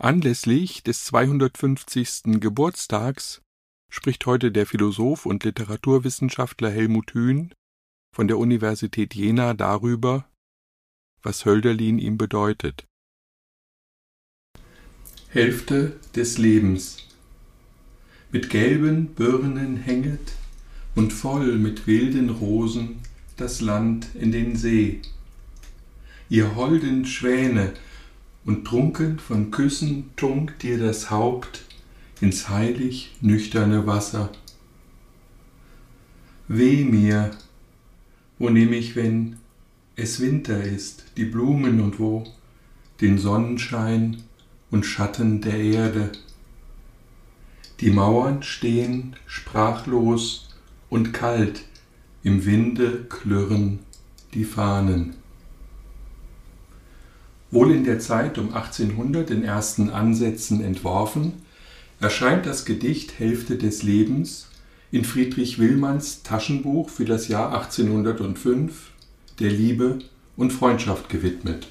Anlässlich des 250. Geburtstags spricht heute der Philosoph und Literaturwissenschaftler Helmut Hühn von der Universität Jena darüber, was Hölderlin ihm bedeutet. Hälfte des Lebens. Mit gelben Birnen hänget und voll mit wilden Rosen das Land in den See. Ihr holden Schwäne und trunken von Küssen tunkt dir das Haupt ins heilig nüchterne Wasser. Weh mir, wo nehm ich, wenn es Winter ist, die Blumen und wo den Sonnenschein und Schatten der Erde. Die Mauern stehen sprachlos und kalt, im Winde klirren die Fahnen. Wohl in der Zeit um 1800 in ersten Ansätzen entworfen, erscheint das Gedicht Hälfte des Lebens in Friedrich Willmanns Taschenbuch für das Jahr 1805 der Liebe und Freundschaft gewidmet.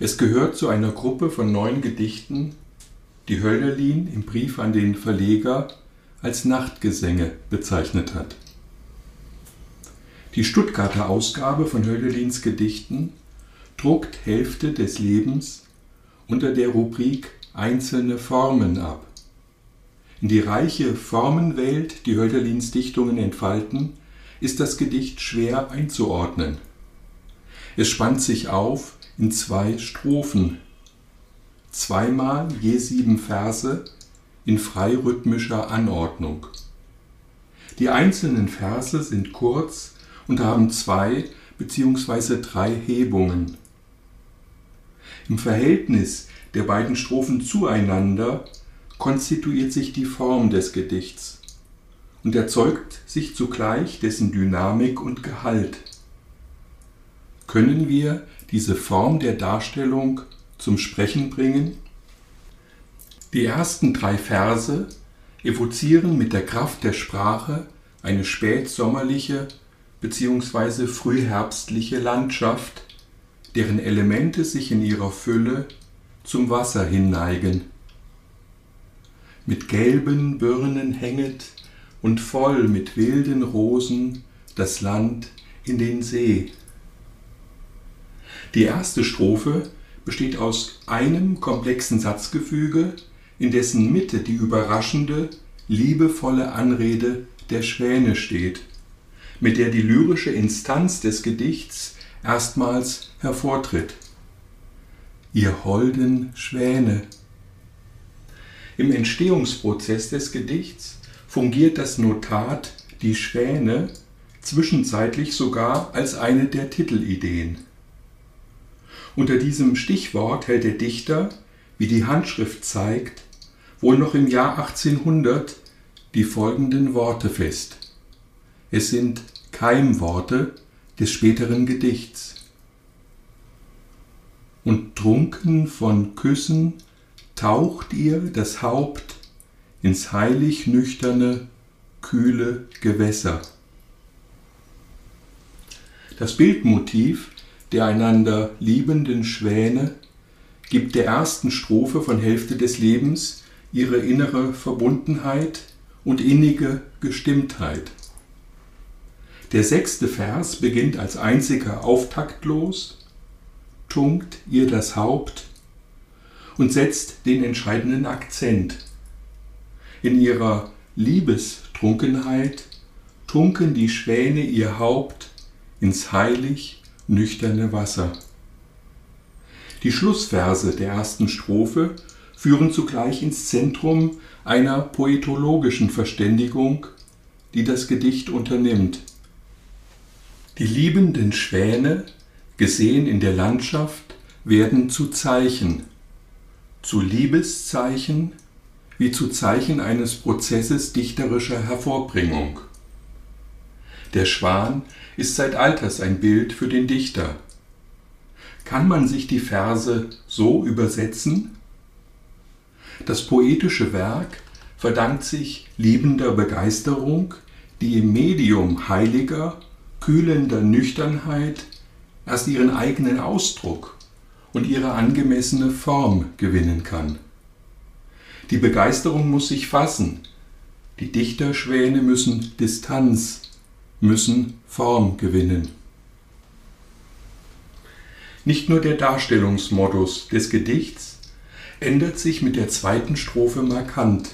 Es gehört zu einer Gruppe von neun Gedichten, die Hölderlin im Brief an den Verleger als Nachtgesänge bezeichnet hat. Die Stuttgarter Ausgabe von Hölderlins Gedichten druckt Hälfte des Lebens unter der Rubrik Einzelne Formen ab. In die reiche Formenwelt, die Hölderlins Dichtungen entfalten, ist das Gedicht schwer einzuordnen. Es spannt sich auf in zwei Strophen, zweimal je sieben Verse in freirhythmischer Anordnung. Die einzelnen Verse sind kurz und haben zwei bzw. drei Hebungen. Im Verhältnis der beiden Strophen zueinander konstituiert sich die Form des Gedichts und erzeugt sich zugleich dessen Dynamik und Gehalt. Können wir diese Form der Darstellung zum Sprechen bringen? Die ersten drei Verse evozieren mit der Kraft der Sprache eine spätsommerliche bzw. frühherbstliche Landschaft, deren Elemente sich in ihrer Fülle zum Wasser hinneigen. Mit gelben Birnen hänget und voll mit wilden Rosen das Land in den See. Die erste Strophe besteht aus einem komplexen Satzgefüge, in dessen Mitte die überraschende, liebevolle Anrede der Schwäne steht, mit der die lyrische Instanz des Gedichts erstmals hervortritt. Ihr holden Schwäne. Im Entstehungsprozess des Gedichts fungiert das Notat die Schwäne zwischenzeitlich sogar als eine der Titelideen. Unter diesem Stichwort hält der Dichter, wie die Handschrift zeigt, wohl noch im Jahr 1800 die folgenden Worte fest. Es sind Keimworte des späteren Gedichts. Und trunken von Küssen taucht ihr das Haupt ins heilig nüchterne, kühle Gewässer. Das Bildmotiv der einander liebenden Schwäne gibt der ersten Strophe von Hälfte des Lebens ihre innere Verbundenheit und innige Gestimmtheit. Der sechste Vers beginnt als einziger auftaktlos, tunkt ihr das Haupt und setzt den entscheidenden Akzent. In ihrer Liebestrunkenheit tunken die Schwäne ihr Haupt ins heilig nüchterne Wasser. Die Schlussverse der ersten Strophe führen zugleich ins Zentrum einer poetologischen Verständigung, die das Gedicht unternimmt. Die liebenden Schwäne, gesehen in der Landschaft, werden zu Zeichen. zu Liebeszeichen wie zu Zeichen eines Prozesses dichterischer Hervorbringung. Der Schwan ist seit alters ein Bild für den Dichter. Kann man sich die Verse so übersetzen? Das poetische Werk verdankt sich liebender Begeisterung, die im Medium heiliger, kühlender Nüchternheit erst ihren eigenen Ausdruck und ihre angemessene Form gewinnen kann. Die Begeisterung muss sich fassen, die Dichterschwäne müssen Distanz, müssen Form gewinnen. Nicht nur der Darstellungsmodus des Gedichts ändert sich mit der zweiten Strophe markant.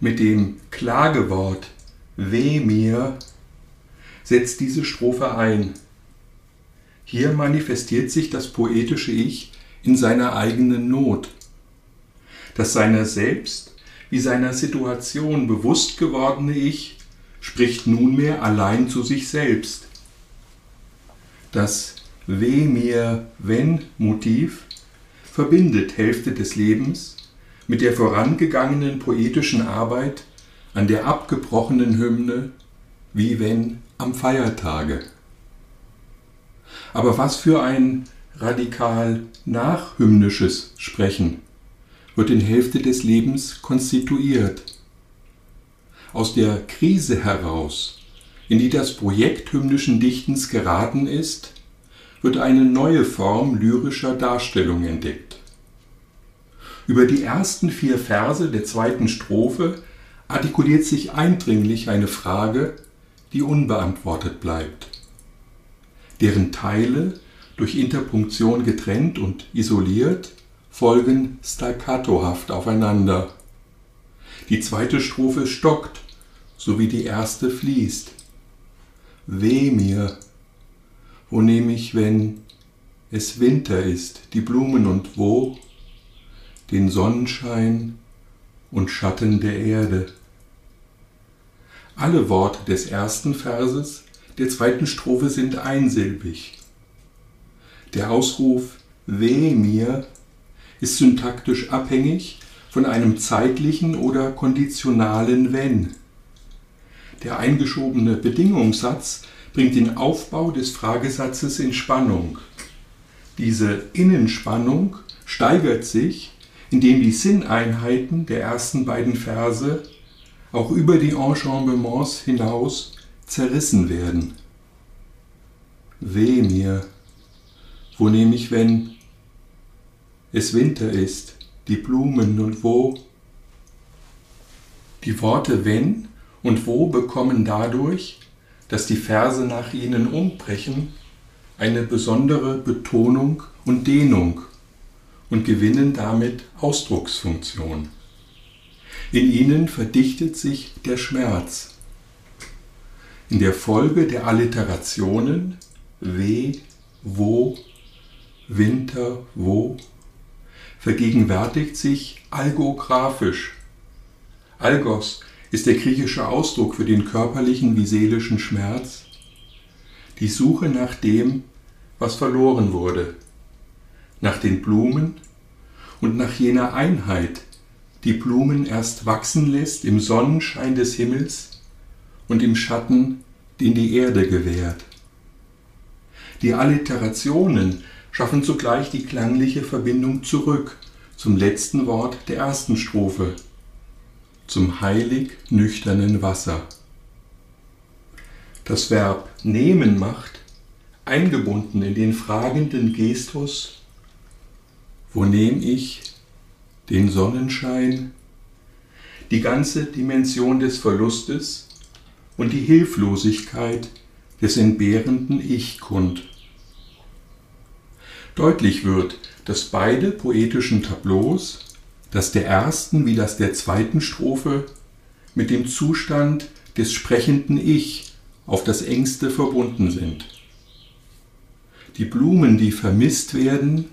Mit dem Klagewort Weh mir setzt diese Strophe ein. Hier manifestiert sich das poetische Ich in seiner eigenen Not. Das seiner selbst wie seiner Situation bewusst gewordene Ich spricht nunmehr allein zu sich selbst. Das Weh mir, wenn Motiv verbindet Hälfte des Lebens mit der vorangegangenen poetischen Arbeit an der abgebrochenen Hymne Wie wenn am Feiertage. Aber was für ein radikal nachhymnisches Sprechen wird in Hälfte des Lebens konstituiert. Aus der Krise heraus, in die das Projekt hymnischen Dichtens geraten ist, wird eine neue Form lyrischer Darstellung entdeckt. Über die ersten vier Verse der zweiten Strophe artikuliert sich eindringlich eine Frage, die unbeantwortet bleibt. Deren Teile, durch Interpunktion getrennt und isoliert, folgen staccatohaft aufeinander. Die zweite Strophe stockt, so wie die erste fließt. Weh mir, wo nehme ich, wenn es Winter ist, die Blumen und wo den Sonnenschein und Schatten der Erde. Alle Worte des ersten Verses der zweiten Strophe sind einsilbig. Der Ausruf Weh mir ist syntaktisch abhängig von einem zeitlichen oder konditionalen Wenn. Der eingeschobene Bedingungssatz bringt den Aufbau des Fragesatzes in Spannung. Diese Innenspannung steigert sich, indem die Sinneinheiten der ersten beiden Verse auch über die Enchambements hinaus zerrissen werden. Weh mir, wo nehme ich, wenn es Winter ist, die Blumen und wo? Die Worte wenn und wo bekommen dadurch, dass die Verse nach ihnen umbrechen, eine besondere Betonung und Dehnung und gewinnen damit Ausdrucksfunktion. In ihnen verdichtet sich der Schmerz. In der Folge der Alliterationen weh, wo, Winter, wo, vergegenwärtigt sich algographisch. Algos ist der griechische Ausdruck für den körperlichen wie seelischen Schmerz, die Suche nach dem, was verloren wurde, nach den Blumen und nach jener Einheit, die Blumen erst wachsen lässt im Sonnenschein des Himmels und im Schatten, den die Erde gewährt. Die Alliterationen schaffen zugleich die klangliche Verbindung zurück zum letzten Wort der ersten Strophe, zum heilig nüchternen Wasser. Das Verb nehmen macht, eingebunden in den fragenden Gestus, wo nehme ich den Sonnenschein, die ganze Dimension des Verlustes und die Hilflosigkeit des entbehrenden Ich kund. Deutlich wird, dass beide poetischen Tableaus, das der ersten wie das der zweiten Strophe, mit dem Zustand des sprechenden Ich auf das engste verbunden sind. Die Blumen, die vermisst werden,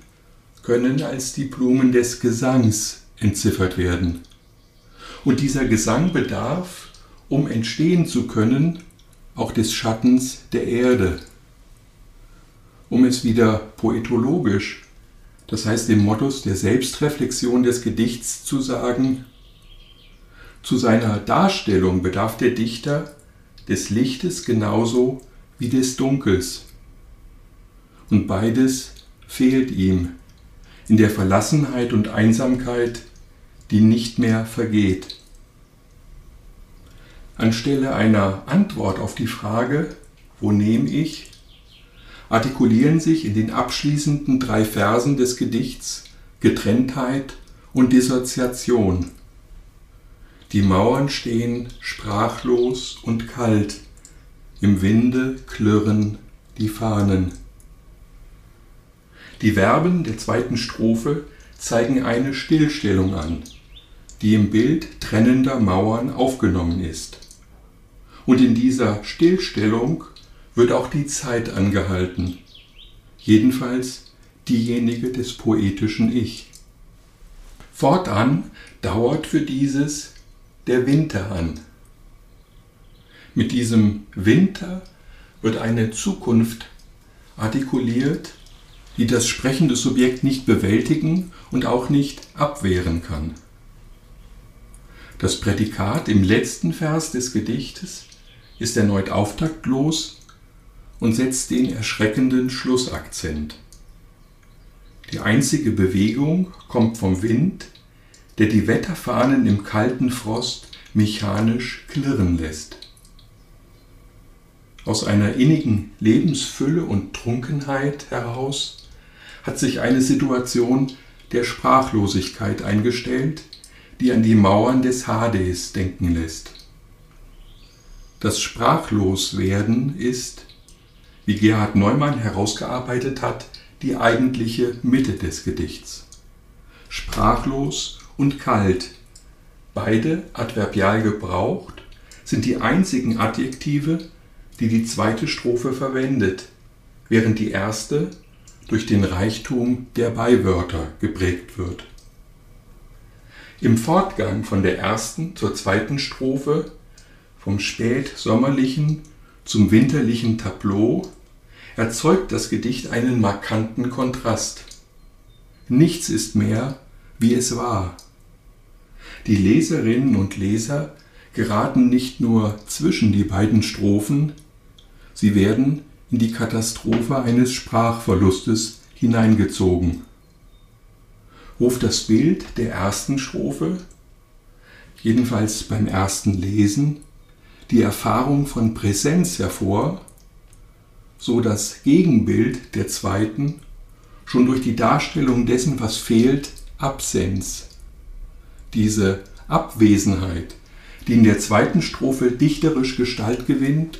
können als die Blumen des Gesangs entziffert werden. Und dieser Gesang bedarf, um entstehen zu können, auch des Schattens der Erde. Um es wieder poetologisch, das heißt dem Modus der Selbstreflexion des Gedichts zu sagen, zu seiner Darstellung bedarf der Dichter des Lichtes genauso wie des Dunkels. Und beides fehlt ihm in der Verlassenheit und Einsamkeit, die nicht mehr vergeht. Anstelle einer Antwort auf die Frage, wo nehme ich, artikulieren sich in den abschließenden drei Versen des Gedichts Getrenntheit und Dissoziation. Die Mauern stehen sprachlos und kalt, im Winde klirren die Fahnen. Die Verben der zweiten Strophe zeigen eine Stillstellung an, die im Bild trennender Mauern aufgenommen ist. Und in dieser Stillstellung wird auch die Zeit angehalten, jedenfalls diejenige des poetischen Ich. Fortan dauert für dieses der Winter an. Mit diesem Winter wird eine Zukunft artikuliert, die das sprechende Subjekt nicht bewältigen und auch nicht abwehren kann. Das Prädikat im letzten Vers des Gedichtes ist erneut auftaktlos und setzt den erschreckenden Schlussakzent. Die einzige Bewegung kommt vom Wind, der die Wetterfahnen im kalten Frost mechanisch klirren lässt. Aus einer innigen Lebensfülle und Trunkenheit heraus hat sich eine Situation der Sprachlosigkeit eingestellt, die an die Mauern des Hades denken lässt. Das Sprachloswerden ist, wie Gerhard Neumann herausgearbeitet hat, die eigentliche Mitte des Gedichts. Sprachlos und kalt, beide adverbial gebraucht, sind die einzigen Adjektive, die die zweite Strophe verwendet, während die erste durch den Reichtum der Beiwörter geprägt wird. Im Fortgang von der ersten zur zweiten Strophe, vom spätsommerlichen zum winterlichen Tableau, erzeugt das Gedicht einen markanten Kontrast. Nichts ist mehr, wie es war. Die Leserinnen und Leser geraten nicht nur zwischen die beiden Strophen, sie werden in die Katastrophe eines Sprachverlustes hineingezogen. Ruft das Bild der ersten Strophe, jedenfalls beim ersten Lesen, die Erfahrung von Präsenz hervor, so das Gegenbild der zweiten schon durch die Darstellung dessen, was fehlt, Absenz. Diese Abwesenheit, die in der zweiten Strophe dichterisch Gestalt gewinnt,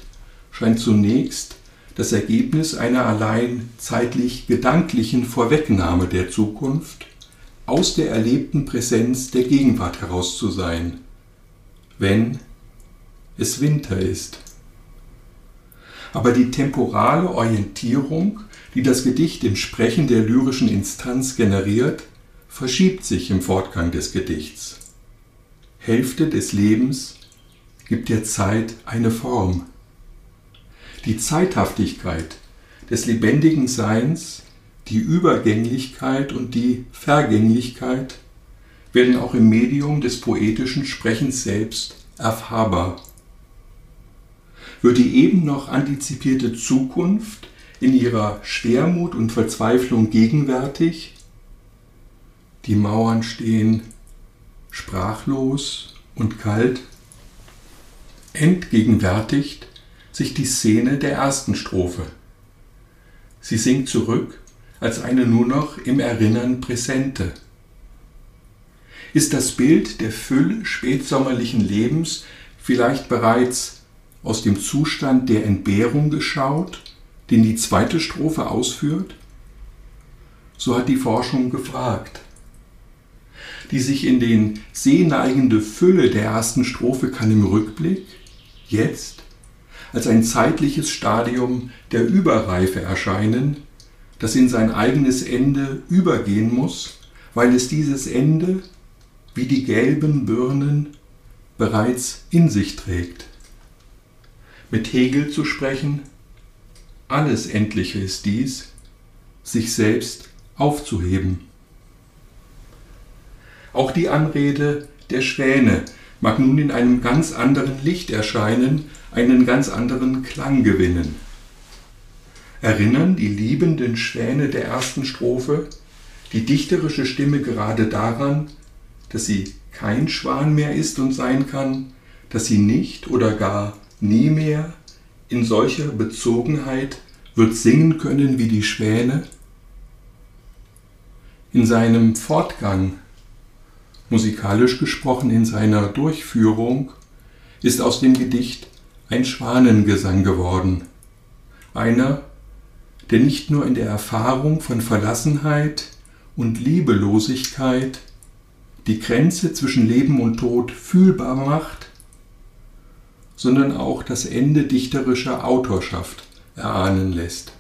scheint zunächst das Ergebnis einer allein zeitlich gedanklichen Vorwegnahme der Zukunft aus der erlebten Präsenz der Gegenwart heraus zu sein, wenn es Winter ist. Aber die temporale Orientierung, die das Gedicht im Sprechen der lyrischen Instanz generiert, verschiebt sich im Fortgang des Gedichts. Hälfte des Lebens gibt der Zeit eine Form. Die Zeithaftigkeit des lebendigen Seins, die Übergänglichkeit und die Vergänglichkeit werden auch im Medium des poetischen Sprechens selbst erfahrbar. Wird die eben noch antizipierte Zukunft in ihrer Schwermut und Verzweiflung gegenwärtig? Die Mauern stehen sprachlos und kalt. Entgegenwärtigt sich die Szene der ersten Strophe. Sie sinkt zurück als eine nur noch im Erinnern präsente. Ist das Bild der Fülle spätsommerlichen Lebens vielleicht bereits aus dem Zustand der Entbehrung geschaut, den die zweite Strophe ausführt? So hat die Forschung gefragt. Die sich in den See neigende Fülle der ersten Strophe kann im Rückblick, jetzt, als ein zeitliches Stadium der Überreife erscheinen, das in sein eigenes Ende übergehen muss, weil es dieses Ende, wie die gelben Birnen, bereits in sich trägt. Mit Hegel zu sprechen, alles Endliche ist dies, sich selbst aufzuheben. Auch die Anrede der Schwäne mag nun in einem ganz anderen Licht erscheinen, einen ganz anderen Klang gewinnen. Erinnern die liebenden Schwäne der ersten Strophe die dichterische Stimme gerade daran, dass sie kein Schwan mehr ist und sein kann, dass sie nicht oder gar nie mehr in solcher Bezogenheit wird singen können wie die Schwäne? In seinem Fortgang, musikalisch gesprochen in seiner Durchführung, ist aus dem Gedicht ein Schwanengesang geworden. Einer, der nicht nur in der Erfahrung von Verlassenheit und Liebelosigkeit die Grenze zwischen Leben und Tod fühlbar macht, sondern auch das Ende dichterischer Autorschaft erahnen lässt.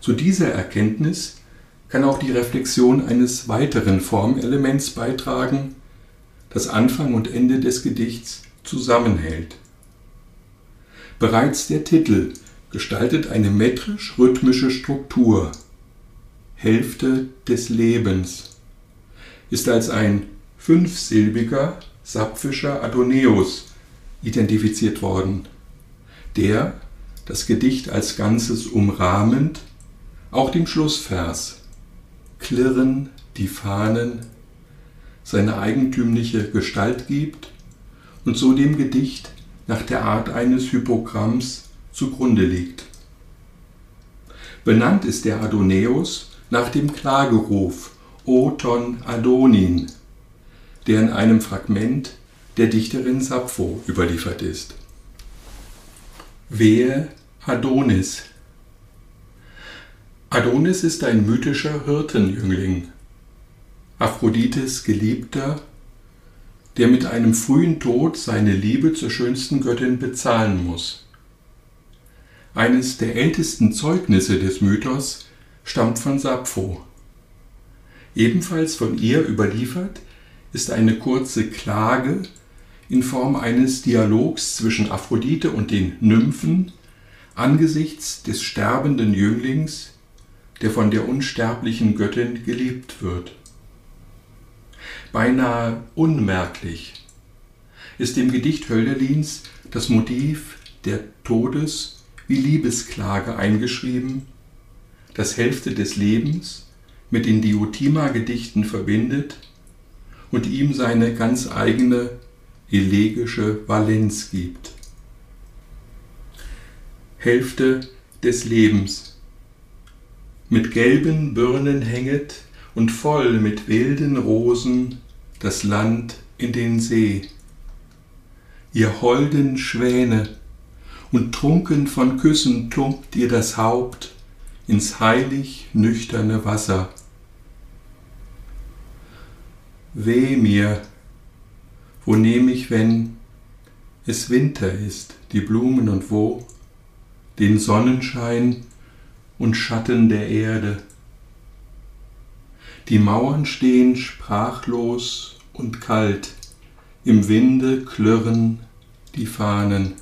Zu dieser Erkenntnis kann auch die Reflexion eines weiteren Formelements beitragen, das Anfang und Ende des Gedichts zusammenhält. Bereits der Titel gestaltet eine metrisch-rhythmische Struktur. Hälfte des Lebens ist als ein fünfsilbiger sapfischer Adonäus identifiziert worden, der, das Gedicht als Ganzes umrahmend, auch dem Schlussvers Klirren die Fahnen seine eigentümliche Gestalt gibt und so dem Gedicht nach der Art eines Hypogramms zugrunde liegt. Benannt ist der Adonäus nach dem Klageruf O ton Adonin, der in einem Fragment der Dichterin Sappho überliefert ist. Wehe Adonis. Adonis ist ein mythischer Hirtenjüngling, Aphrodites Geliebter, der mit einem frühen Tod seine Liebe zur schönsten Göttin bezahlen muss. Eines der ältesten Zeugnisse des Mythos stammt von Sappho. Ebenfalls von ihr überliefert ist eine kurze Klage in Form eines Dialogs zwischen Aphrodite und den Nymphen angesichts des sterbenden Jünglings, der von der unsterblichen Göttin geliebt wird. Beinahe unmerklich ist im Gedicht Hölderlins das Motiv der Todes- wie Liebesklage eingeschrieben, das Hälfte des Lebens mit den Diotima-Gedichten verbindet und ihm seine ganz eigene elegische Valenz gibt. Hälfte des Lebens. Mit gelben Birnen hänget und voll mit wilden Rosen das Land in den See. Ihr holden Schwäne, und trunken von Küssen tumpt ihr das Haupt ins heilig nüchterne Wasser. Weh mir, wo nehm ich, wenn es Winter ist, die Blumen und wo den Sonnenschein und Schatten der Erde. Die Mauern stehen sprachlos und kalt, im Winde klirren die Fahnen.